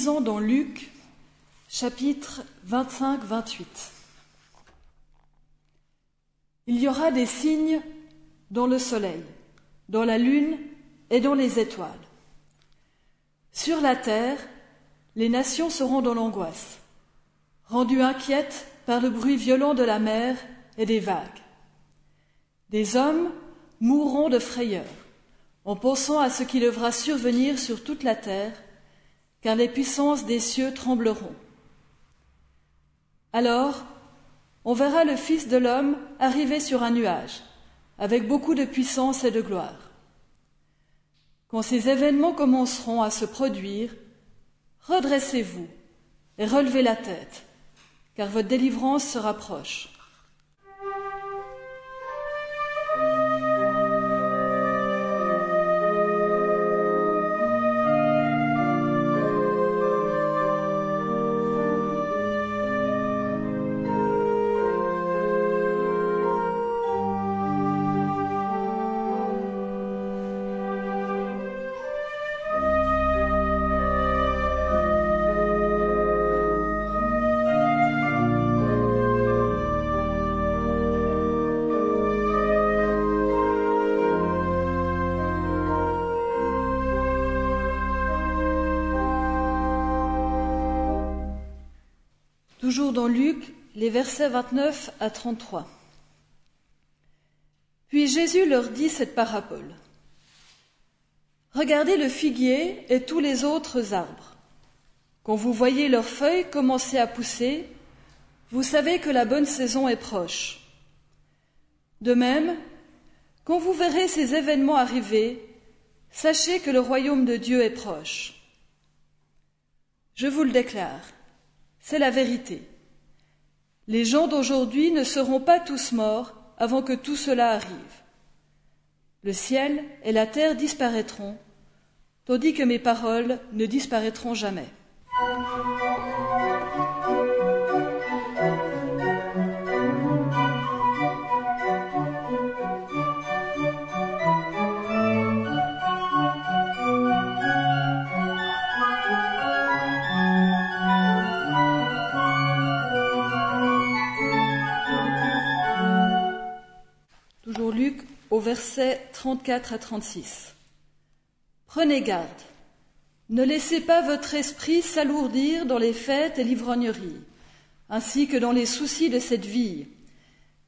dans Luc chapitre 25-28. Il y aura des signes dans le soleil, dans la lune et dans les étoiles. Sur la terre, les nations seront dans l'angoisse, rendues inquiètes par le bruit violent de la mer et des vagues. Des hommes mourront de frayeur en pensant à ce qui devra survenir sur toute la terre, car les puissances des cieux trembleront. Alors, on verra le Fils de l'homme arriver sur un nuage, avec beaucoup de puissance et de gloire. Quand ces événements commenceront à se produire, redressez-vous et relevez la tête, car votre délivrance se rapproche. Toujours dans Luc, les versets 29 à 33. Puis Jésus leur dit cette parabole. Regardez le figuier et tous les autres arbres. Quand vous voyez leurs feuilles commencer à pousser, vous savez que la bonne saison est proche. De même, quand vous verrez ces événements arriver, sachez que le royaume de Dieu est proche. Je vous le déclare, c'est la vérité. Les gens d'aujourd'hui ne seront pas tous morts avant que tout cela arrive. Le ciel et la terre disparaîtront, tandis que mes paroles ne disparaîtront jamais. Au verset 34 à 36. Prenez garde, ne laissez pas votre esprit s'alourdir dans les fêtes et l'ivrognerie, ainsi que dans les soucis de cette vie.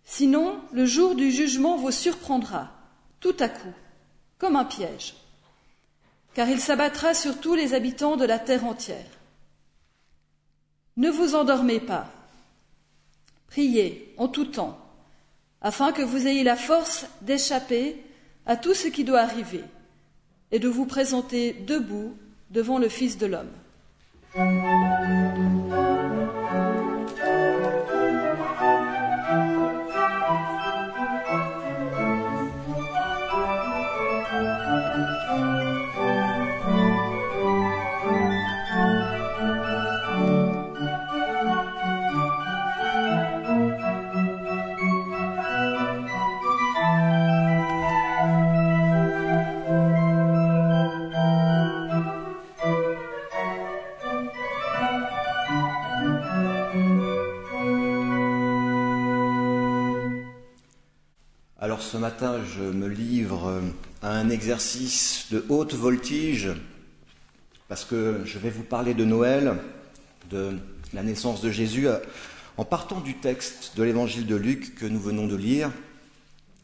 Sinon, le jour du jugement vous surprendra, tout à coup, comme un piège, car il s'abattra sur tous les habitants de la terre entière. Ne vous endormez pas, priez en tout temps afin que vous ayez la force d'échapper à tout ce qui doit arriver et de vous présenter debout devant le Fils de l'homme. Ce matin, je me livre à un exercice de haute voltige parce que je vais vous parler de Noël, de la naissance de Jésus, en partant du texte de l'évangile de Luc que nous venons de lire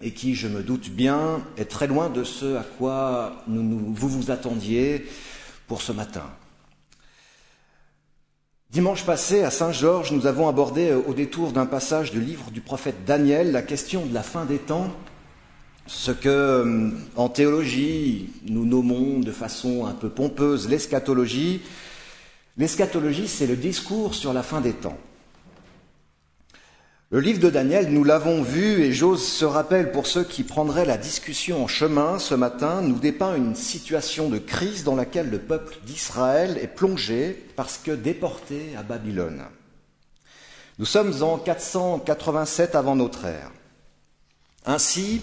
et qui, je me doute bien, est très loin de ce à quoi vous vous attendiez pour ce matin. Dimanche passé, à Saint-Georges, nous avons abordé euh, au détour d'un passage du livre du prophète Daniel la question de la fin des temps, ce que euh, en théologie nous nommons de façon un peu pompeuse l'eschatologie. L'eschatologie, c'est le discours sur la fin des temps. Le livre de Daniel, nous l'avons vu, et j'ose se rappelle pour ceux qui prendraient la discussion en chemin ce matin, nous dépeint une situation de crise dans laquelle le peuple d'Israël est plongé parce que déporté à Babylone. Nous sommes en 487 avant notre ère. Ainsi,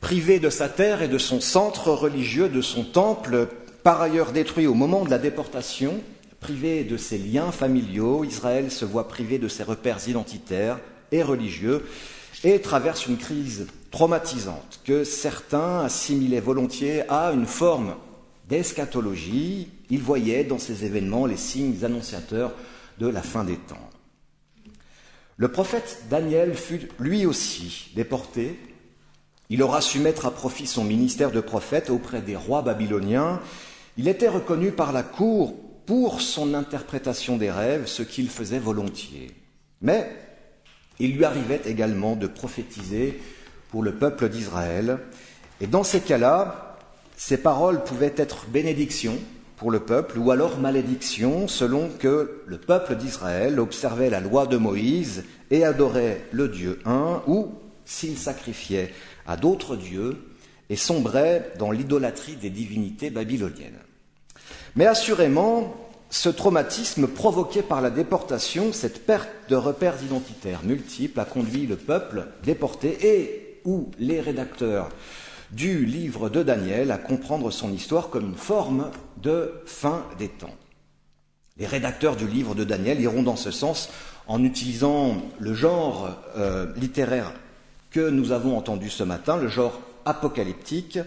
privé de sa terre et de son centre religieux, de son temple, par ailleurs détruit au moment de la déportation, privé de ses liens familiaux, Israël se voit privé de ses repères identitaires et religieux et traverse une crise traumatisante que certains assimilaient volontiers à une forme d'eschatologie. Ils voyaient dans ces événements les signes annonciateurs de la fin des temps. Le prophète Daniel fut lui aussi déporté. Il aura su mettre à profit son ministère de prophète auprès des rois babyloniens. Il était reconnu par la cour pour son interprétation des rêves, ce qu'il faisait volontiers. Mais il lui arrivait également de prophétiser pour le peuple d'Israël. Et dans ces cas-là, ces paroles pouvaient être bénédiction pour le peuple ou alors malédiction selon que le peuple d'Israël observait la loi de Moïse et adorait le Dieu un ou s'il sacrifiait à d'autres dieux et sombrait dans l'idolâtrie des divinités babyloniennes. Mais assurément, ce traumatisme provoqué par la déportation, cette perte de repères identitaires multiples, a conduit le peuple déporté et ou les rédacteurs du livre de Daniel à comprendre son histoire comme une forme de fin des temps. Les rédacteurs du livre de Daniel iront dans ce sens en utilisant le genre euh, littéraire que nous avons entendu ce matin, le genre apocalyptique,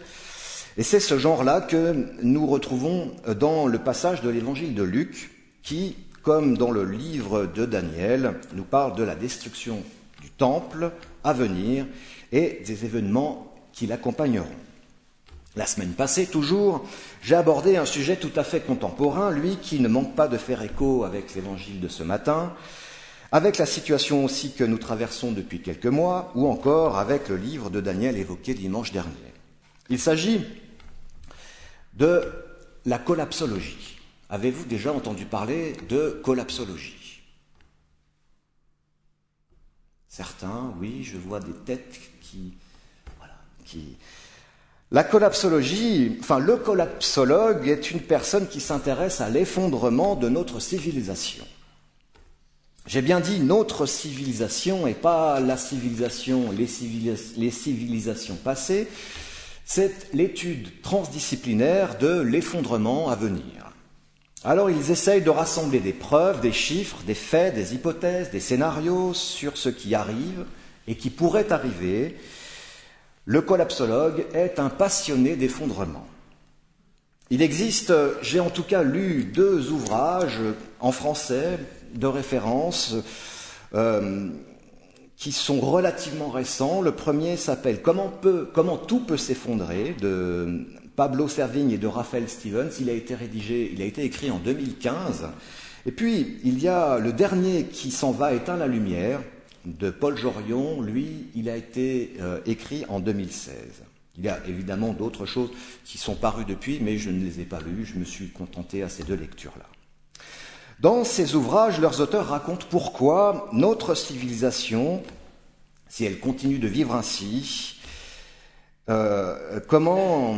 et c'est ce genre-là que nous retrouvons dans le passage de l'évangile de Luc, qui, comme dans le livre de Daniel, nous parle de la destruction du temple à venir et des événements qui l'accompagneront. La semaine passée, toujours, j'ai abordé un sujet tout à fait contemporain, lui qui ne manque pas de faire écho avec l'évangile de ce matin, avec la situation aussi que nous traversons depuis quelques mois, ou encore avec le livre de Daniel évoqué dimanche dernier. Il s'agit de la collapsologie. Avez-vous déjà entendu parler de collapsologie? Certains, oui, je vois des têtes qui. Voilà. La collapsologie, enfin le collapsologue est une personne qui s'intéresse à l'effondrement de notre civilisation. J'ai bien dit notre civilisation et pas la civilisation, les, les civilisations passées, c'est l'étude transdisciplinaire de l'effondrement à venir. Alors ils essayent de rassembler des preuves, des chiffres, des faits, des hypothèses, des scénarios sur ce qui arrive et qui pourrait arriver. Le collapsologue est un passionné d'effondrement. Il existe, j'ai en tout cas lu deux ouvrages en français de référence. Euh, qui sont relativement récents. Le premier s'appelle comment, tout peut s'effondrer de Pablo Servigne et de Raphaël Stevens. Il a été rédigé, il a été écrit en 2015. Et puis, il y a le dernier qui s'en va éteindre la lumière de Paul Jorion. Lui, il a été euh, écrit en 2016. Il y a évidemment d'autres choses qui sont parues depuis, mais je ne les ai pas lues. Je me suis contenté à ces deux lectures-là. Dans ces ouvrages, leurs auteurs racontent pourquoi notre civilisation, si elle continue de vivre ainsi, euh, comment,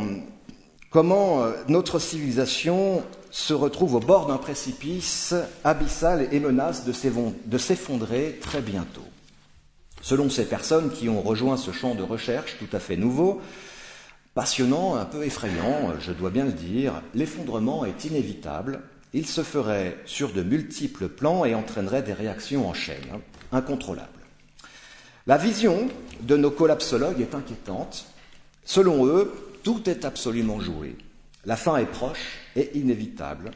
euh, notre civilisation se retrouve au bord d'un précipice abyssal et menace de s'effondrer très bientôt. Selon ces personnes qui ont rejoint ce champ de recherche tout à fait nouveau, passionnant, un peu effrayant, je dois bien le dire, l'effondrement est inévitable il se ferait sur de multiples plans et entraînerait des réactions en chaîne, hein, incontrôlables. La vision de nos collapsologues est inquiétante. Selon eux, tout est absolument joué. La fin est proche et inévitable.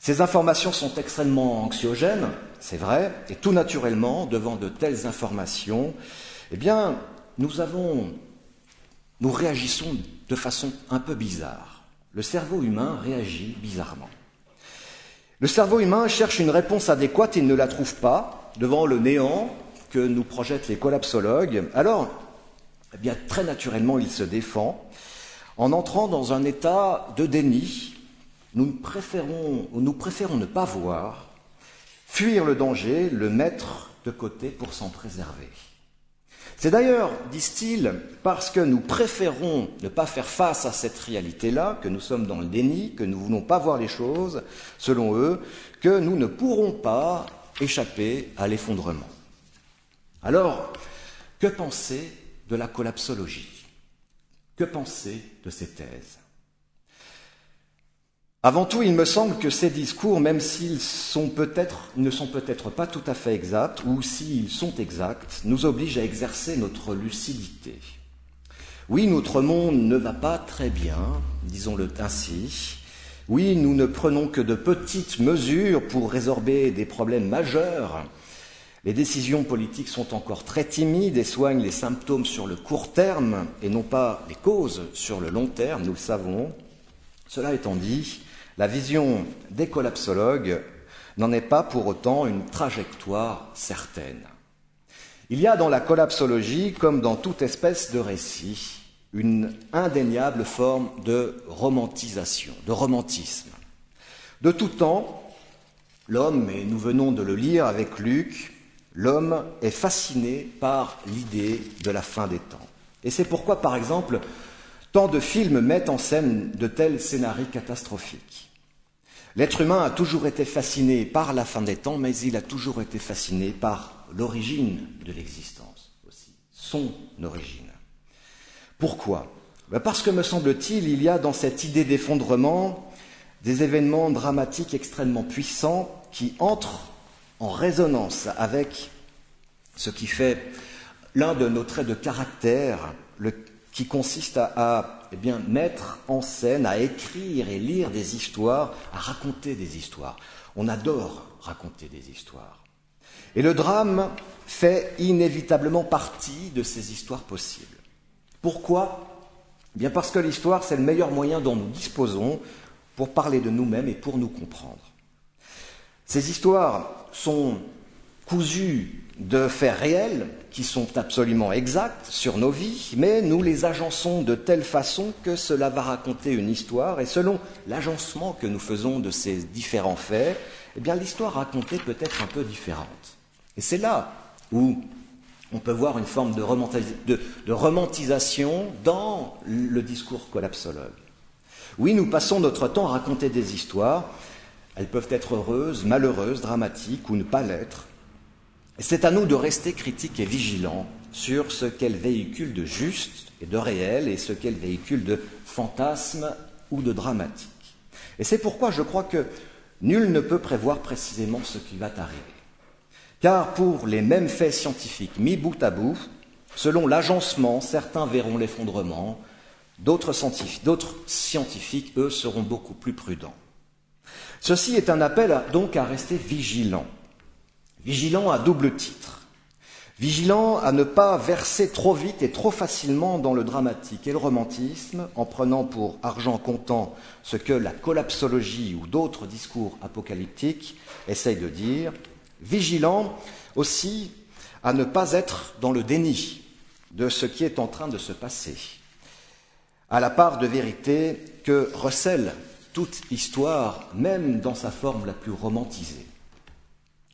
Ces informations sont extrêmement anxiogènes, c'est vrai, et tout naturellement, devant de telles informations, eh bien, nous réagissons de façon un peu bizarre. Le cerveau humain réagit bizarrement. Le cerveau humain cherche une réponse adéquate et ne la trouve pas devant le néant que nous projettent les collapsologues. Alors, eh très naturellement, il se défend en entrant dans un état de déni. Nous nous préférons ne pas voir, fuir le danger, le mettre de côté pour s'en préserver. C'est d'ailleurs, disent-ils, parce que nous préférons ne pas faire face à cette réalité-là, que nous sommes dans le déni, que nous ne voulons pas voir les choses, selon eux, que nous ne pourrons pas échapper à l'effondrement. Alors, que penser de la collapsologie? Que penser de ces thèses? Avant tout, il me semble que ces discours, même s'ils ne sont peut-être pas tout à fait exacts, ou s'ils sont exacts, nous obligent à exercer notre lucidité. Oui, notre monde ne va pas très bien, disons-le ainsi. Oui, nous ne prenons que de petites mesures pour résorber des problèmes majeurs. Les décisions politiques sont encore très timides et soignent les symptômes sur le court terme et non pas les causes sur le long terme, nous le savons. Cela étant dit, la vision des collapsologues n'en est pas pour autant une trajectoire certaine. Il y a dans la collapsologie, comme dans toute espèce de récit, une indéniable forme de romantisation, de romantisme. De tout temps, l'homme, et nous venons de le lire avec Luc, l'homme est fasciné par l'idée de la fin des temps. Et c'est pourquoi, par exemple, tant de films mettent en scène de tels scénarios catastrophiques. L'être humain a toujours été fasciné par la fin des temps, mais il a toujours été fasciné par l'origine de l'existence aussi, son origine. Pourquoi? Ben Parce que, me semble-t-il, il y a dans cette idée d'effondrement des événements dramatiques extrêmement puissants qui entrent en résonance avec ce qui fait l'un de nos traits de caractère, le, qui consiste à, eh bien, mettre en scène, à écrire et lire des histoires, à raconter des histoires. On adore raconter des histoires. Et le drame fait inévitablement partie de ces histoires possibles. Pourquoi? Eh Bien parce que l'histoire, c'est le meilleur moyen dont nous disposons pour parler de nous-mêmes et pour nous comprendre. Ces histoires sont cousues de faits réels qui sont absolument exacts sur nos vies, mais nous les agençons de telle façon que cela va raconter une histoire, et selon l'agencement que nous faisons de ces différents faits, eh bien l'histoire racontée peut être un peu différente. Et c'est là où on peut voir une forme de, de, de romantisation dans le discours collapsologue. Oui, nous passons notre temps à raconter des histoires, elles peuvent être heureuses, malheureuses, dramatiques ou ne pas l'être, c'est à nous de rester critiques et vigilants sur ce qu'elle véhicule de juste et de réel et ce qu'elle véhicule de fantasme ou de dramatique. Et c'est pourquoi je crois que nul ne peut prévoir précisément ce qui va arriver. Car pour les mêmes faits scientifiques mis bout à bout, selon l'agencement, certains verront l'effondrement, d'autres scientifiques, eux, seront beaucoup plus prudents. Ceci est un appel donc à rester vigilant Vigilant à double titre. Vigilant à ne pas verser trop vite et trop facilement dans le dramatique et le romantisme, en prenant pour argent comptant ce que la collapsologie ou d'autres discours apocalyptiques essayent de dire. Vigilant aussi à ne pas être dans le déni de ce qui est en train de se passer, à la part de vérité que recèle toute histoire, même dans sa forme la plus romantisée.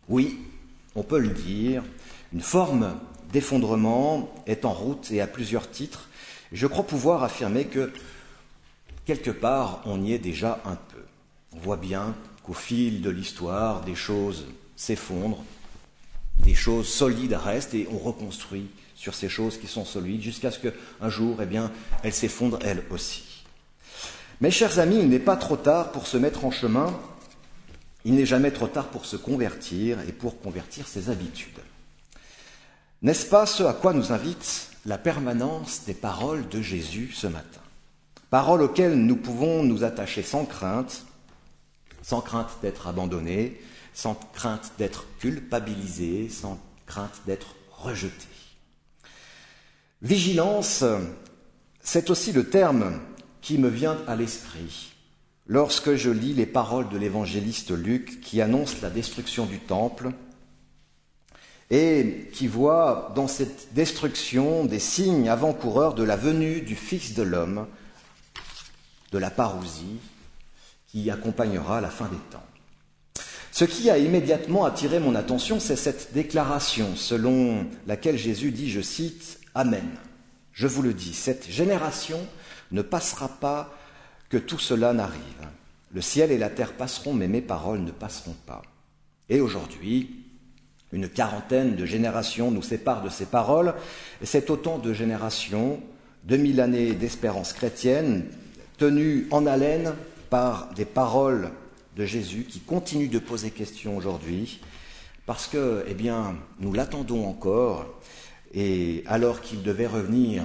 Oui, on peut le dire, une forme d'effondrement est en route et à plusieurs titres. Je crois pouvoir affirmer que quelque part on y est déjà un peu. On voit bien qu'au fil de l'histoire, des choses s'effondrent, des choses solides restent et on reconstruit sur ces choses qui sont solides jusqu'à ce qu'un jour, eh bien, elles s'effondrent elles aussi. Mes chers amis, il n'est pas trop tard pour se mettre en chemin il n'est jamais trop tard pour se convertir et pour convertir ses habitudes. N'est-ce pas ce à quoi nous invite la permanence des paroles de Jésus ce matin? Paroles auxquelles nous pouvons nous attacher sans crainte, sans crainte d'être abandonnés, sans crainte d'être culpabilisés, sans crainte d'être rejetés. Vigilance, c'est aussi le terme qui me vient à l'esprit lorsque je lis les paroles de l'évangéliste Luc qui annonce la destruction du temple et qui voit dans cette destruction des signes avant-coureurs de la venue du Fils de l'homme, de la parousie qui accompagnera la fin des temps. Ce qui a immédiatement attiré mon attention, c'est cette déclaration selon laquelle Jésus dit, je cite, Amen. Je vous le dis, cette génération ne passera pas que tout cela n'arrive. Le ciel et la terre passeront, mais mes paroles ne passeront pas. Et aujourd'hui, une quarantaine de générations nous séparent de ces paroles, et c'est autant de générations, deux mille années d'espérance chrétienne, tenues en haleine par des paroles de Jésus qui continue de poser question aujourd'hui, parce que, eh bien, nous l'attendons encore, et alors qu'il devait revenir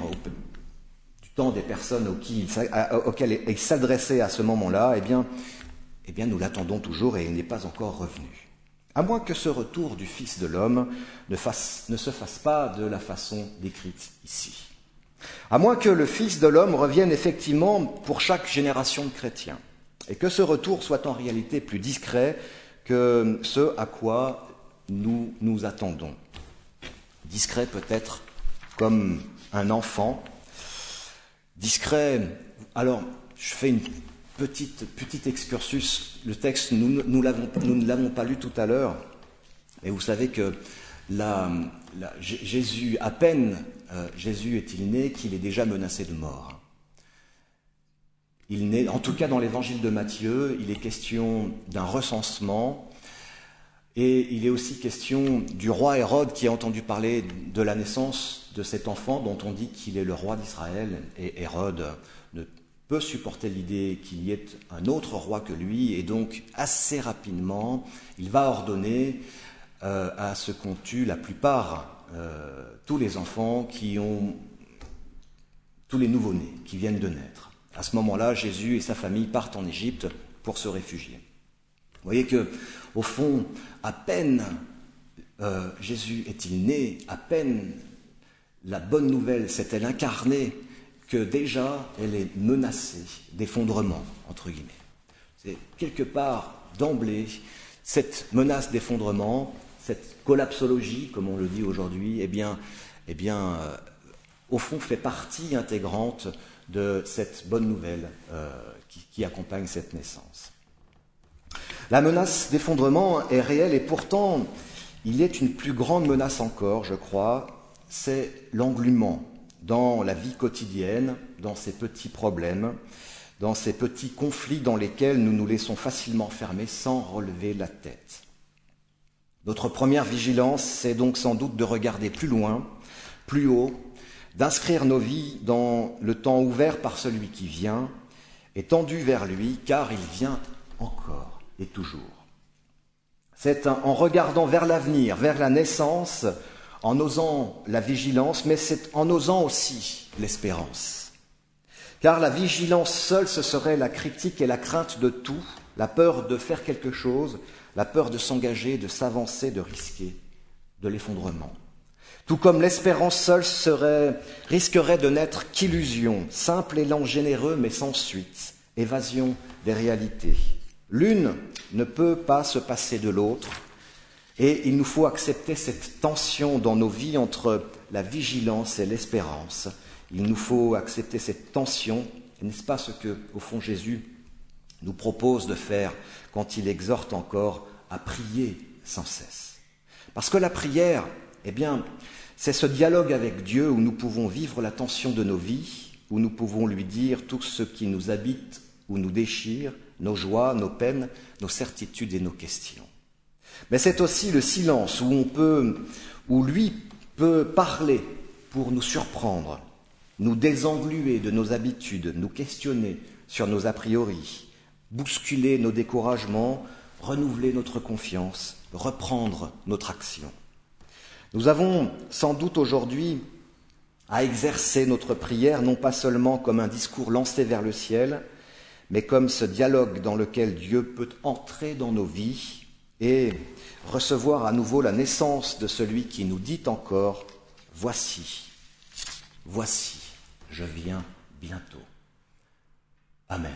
temps des personnes auxquelles il s'adressait à ce moment-là, eh bien, eh bien, nous l'attendons toujours et il n'est pas encore revenu. À moins que ce retour du Fils de l'homme ne, ne se fasse pas de la façon décrite ici. À moins que le Fils de l'homme revienne effectivement pour chaque génération de chrétiens, et que ce retour soit en réalité plus discret que ce à quoi nous nous attendons. Discret peut-être comme un enfant, discret. Alors, je fais une petite, petite excursus. Le texte, nous, nous, ne l'avons pas lu tout à l'heure, et vous savez que Jésus, à peine euh, Jésus est-il né, qu'il est déjà menacé de mort. Il naît, en tout cas dans l'évangile de Matthieu, il est question d'un recensement et il est aussi question du roi Hérode qui a entendu parler de la naissance de cet enfant dont on dit qu'il est le roi d'Israël. Et Hérode ne peut supporter l'idée qu'il y ait un autre roi que lui et donc assez rapidement, il va ordonner euh, à ce qu'on tue la plupart, euh, tous les enfants qui ont, tous les nouveau-nés qui viennent de naître. À ce moment-là, Jésus et sa famille partent en Égypte pour se réfugier. Vous voyez que, au fond, à peine euh, Jésus est-il né, à peine la bonne nouvelle s'est-elle incarnée, que déjà elle est menacée d'effondrement, entre guillemets. C'est quelque part, d'emblée, cette menace d'effondrement, cette collapsologie, comme on le dit aujourd'hui, eh bien, eh euh, au fond, fait partie intégrante de cette bonne nouvelle euh, qui, accompagne cette naissance. La menace d'effondrement est réelle et pourtant il est une plus grande menace encore, je crois, c'est l'englument dans la vie quotidienne, dans ces petits problèmes, dans ces petits conflits dans lesquels nous nous laissons facilement fermer sans relever la tête. Notre première vigilance, c'est donc sans doute de regarder plus loin, plus haut, d'inscrire nos vies dans le temps ouvert par celui qui vient et tendu vers lui, car il vient encore et toujours. C'est en regardant vers l'avenir, vers la naissance, en osant la vigilance, mais c'est en osant aussi l'espérance. Car la vigilance seule, ce serait la critique et la crainte de tout, la peur de faire quelque chose, la peur de s'engager, de s'avancer, de risquer, de l'effondrement. Tout comme l'espérance seule serait, risquerait de n'être qu'illusion, simple élan généreux mais sans suite, évasion des réalités. L'une ne peut pas se passer de l'autre, et il nous faut accepter cette tension dans nos vies entre la vigilance et l'espérance. Il nous faut accepter cette tension, n'est-ce pas ce que, au fond, Jésus nous propose de faire quand il exhorte encore à prier sans cesse? Parce que la prière, eh bien, c'est ce dialogue avec Dieu où nous pouvons vivre la tension de nos vies, où nous pouvons lui dire tout ce qui nous habite ou nous déchire, nos joies, nos peines, nos certitudes et nos questions. Mais c'est aussi le silence où on peut, où lui peut parler pour nous surprendre, nous désengluer de nos habitudes, nous questionner sur nos a priori, bousculer nos découragements, renouveler notre confiance, reprendre notre action. Nous avons sans doute aujourd'hui à exercer notre prière non pas seulement comme un discours lancé vers le ciel, mais comme ce dialogue dans lequel Dieu peut entrer dans nos vies et recevoir à nouveau la naissance de celui qui nous dit encore, Voici, voici, je viens bientôt. Amen.